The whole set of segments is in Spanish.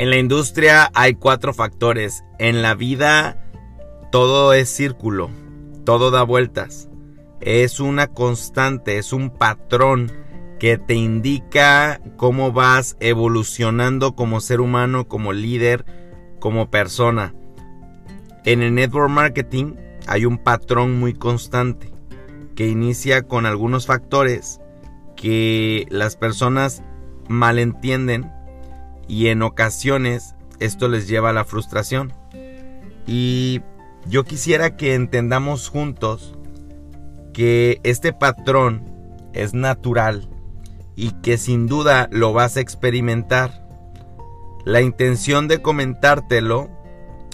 En la industria hay cuatro factores. En la vida todo es círculo, todo da vueltas. Es una constante, es un patrón que te indica cómo vas evolucionando como ser humano, como líder, como persona. En el network marketing hay un patrón muy constante que inicia con algunos factores que las personas malentienden y en ocasiones esto les lleva a la frustración. Y yo quisiera que entendamos juntos que este patrón es natural y que sin duda lo vas a experimentar. La intención de comentártelo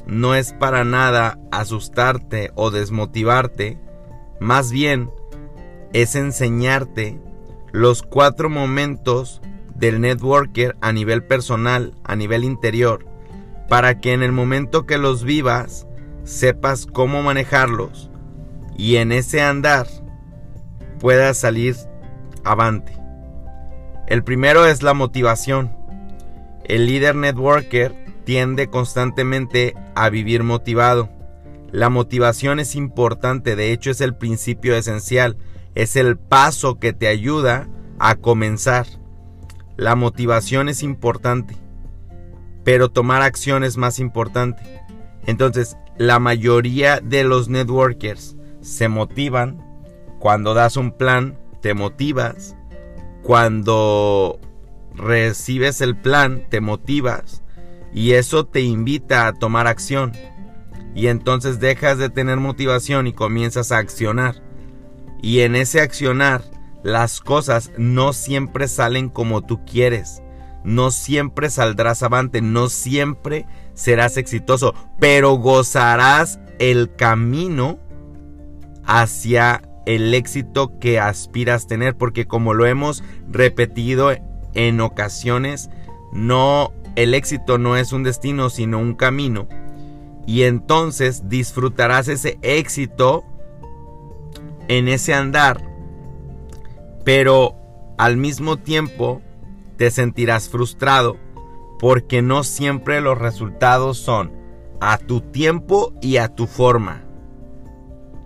no es para nada asustarte o desmotivarte, más bien es enseñarte los cuatro momentos del networker a nivel personal, a nivel interior, para que en el momento que los vivas sepas cómo manejarlos y en ese andar puedas salir avante. El primero es la motivación. El líder networker tiende constantemente a vivir motivado. La motivación es importante, de hecho es el principio esencial, es el paso que te ayuda a comenzar. La motivación es importante, pero tomar acción es más importante. Entonces, la mayoría de los networkers se motivan cuando das un plan, te motivas. Cuando recibes el plan, te motivas. Y eso te invita a tomar acción. Y entonces dejas de tener motivación y comienzas a accionar. Y en ese accionar las cosas no siempre salen como tú quieres. No siempre saldrás avante, no siempre serás exitoso, pero gozarás el camino hacia el éxito que aspiras tener, porque como lo hemos repetido en ocasiones, no el éxito no es un destino, sino un camino. Y entonces disfrutarás ese éxito en ese andar pero al mismo tiempo te sentirás frustrado porque no siempre los resultados son a tu tiempo y a tu forma.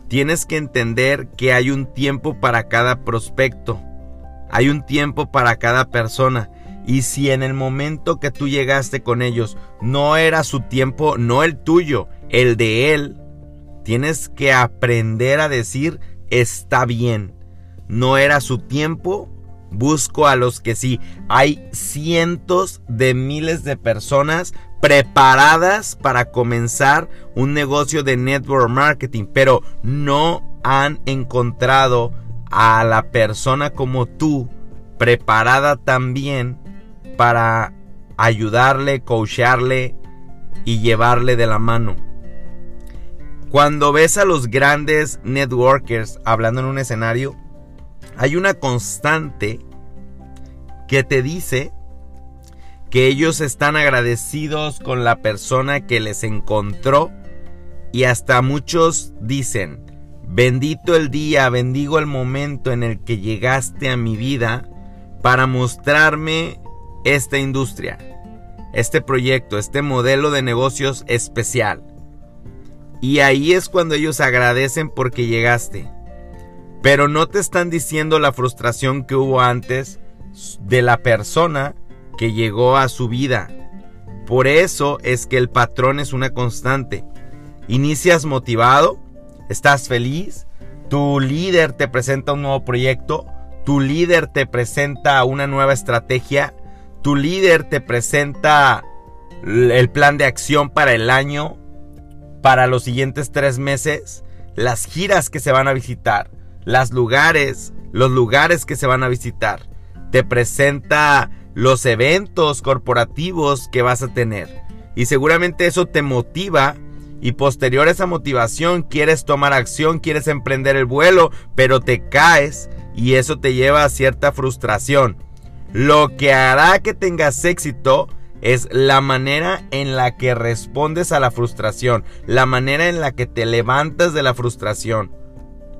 Tienes que entender que hay un tiempo para cada prospecto, hay un tiempo para cada persona. Y si en el momento que tú llegaste con ellos no era su tiempo, no el tuyo, el de él, tienes que aprender a decir está bien no era su tiempo, busco a los que sí. Hay cientos de miles de personas preparadas para comenzar un negocio de network marketing, pero no han encontrado a la persona como tú preparada también para ayudarle, coacharle y llevarle de la mano. Cuando ves a los grandes networkers hablando en un escenario, hay una constante que te dice que ellos están agradecidos con la persona que les encontró y hasta muchos dicen, bendito el día, bendigo el momento en el que llegaste a mi vida para mostrarme esta industria, este proyecto, este modelo de negocios especial. Y ahí es cuando ellos agradecen porque llegaste. Pero no te están diciendo la frustración que hubo antes de la persona que llegó a su vida. Por eso es que el patrón es una constante. Inicias motivado, estás feliz, tu líder te presenta un nuevo proyecto, tu líder te presenta una nueva estrategia, tu líder te presenta el plan de acción para el año, para los siguientes tres meses, las giras que se van a visitar, las lugares, los lugares que se van a visitar. Te presenta los eventos corporativos que vas a tener. Y seguramente eso te motiva y posterior a esa motivación quieres tomar acción, quieres emprender el vuelo, pero te caes y eso te lleva a cierta frustración. Lo que hará que tengas éxito es la manera en la que respondes a la frustración, la manera en la que te levantas de la frustración.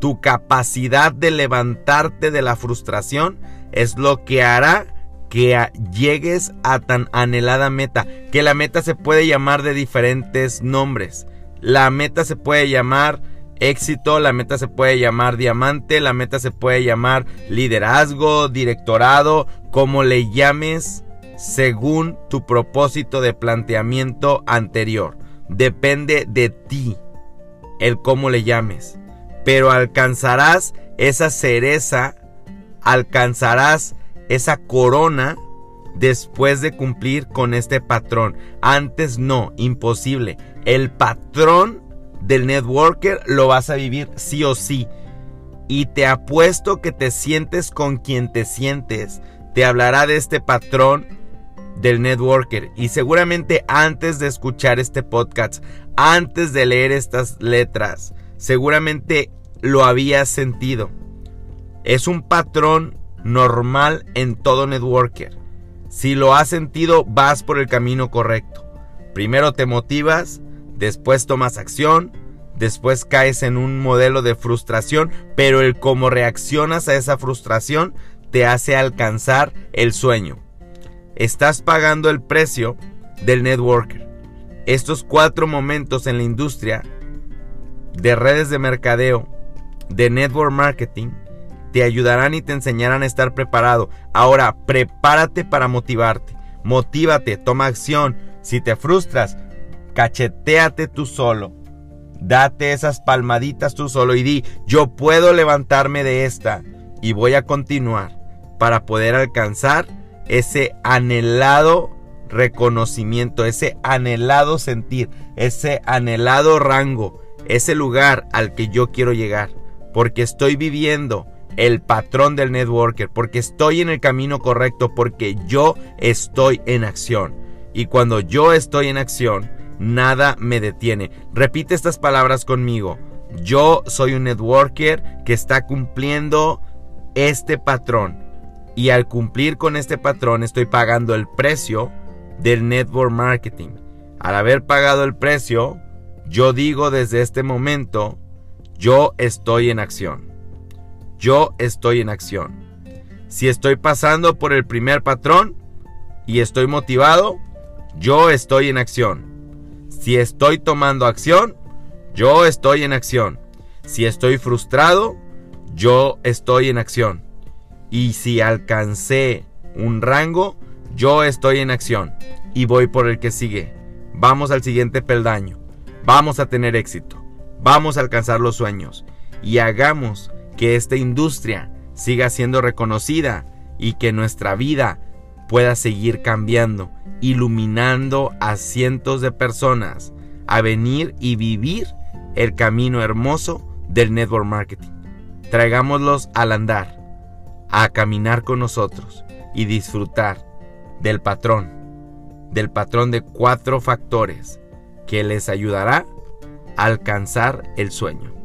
Tu capacidad de levantarte de la frustración es lo que hará que llegues a tan anhelada meta, que la meta se puede llamar de diferentes nombres. La meta se puede llamar éxito, la meta se puede llamar diamante, la meta se puede llamar liderazgo, directorado, como le llames según tu propósito de planteamiento anterior. Depende de ti el cómo le llames. Pero alcanzarás esa cereza, alcanzarás esa corona después de cumplir con este patrón. Antes no, imposible. El patrón del networker lo vas a vivir sí o sí. Y te apuesto que te sientes con quien te sientes. Te hablará de este patrón del networker. Y seguramente antes de escuchar este podcast, antes de leer estas letras, seguramente lo habías sentido. Es un patrón normal en todo networker. Si lo has sentido, vas por el camino correcto. Primero te motivas, después tomas acción, después caes en un modelo de frustración, pero el cómo reaccionas a esa frustración te hace alcanzar el sueño. Estás pagando el precio del networker. Estos cuatro momentos en la industria de redes de mercadeo, de network marketing, te ayudarán y te enseñarán a estar preparado. Ahora, prepárate para motivarte. Motívate, toma acción. Si te frustras, cacheteate tú solo. Date esas palmaditas tú solo y di, yo puedo levantarme de esta y voy a continuar para poder alcanzar ese anhelado reconocimiento, ese anhelado sentir, ese anhelado rango, ese lugar al que yo quiero llegar, porque estoy viviendo el patrón del networker, porque estoy en el camino correcto, porque yo estoy en acción. Y cuando yo estoy en acción, nada me detiene. Repite estas palabras conmigo. Yo soy un networker que está cumpliendo este patrón. Y al cumplir con este patrón estoy pagando el precio del network marketing. Al haber pagado el precio, yo digo desde este momento, yo estoy en acción yo estoy en acción. Si estoy pasando por el primer patrón y estoy motivado, yo estoy en acción. Si estoy tomando acción, yo estoy en acción. Si estoy frustrado, yo estoy en acción. Y si alcancé un rango, yo estoy en acción. Y voy por el que sigue. Vamos al siguiente peldaño. Vamos a tener éxito. Vamos a alcanzar los sueños. Y hagamos que esta industria siga siendo reconocida y que nuestra vida pueda seguir cambiando, iluminando a cientos de personas a venir y vivir el camino hermoso del network marketing. Traigámoslos al andar, a caminar con nosotros y disfrutar del patrón, del patrón de cuatro factores que les ayudará a alcanzar el sueño.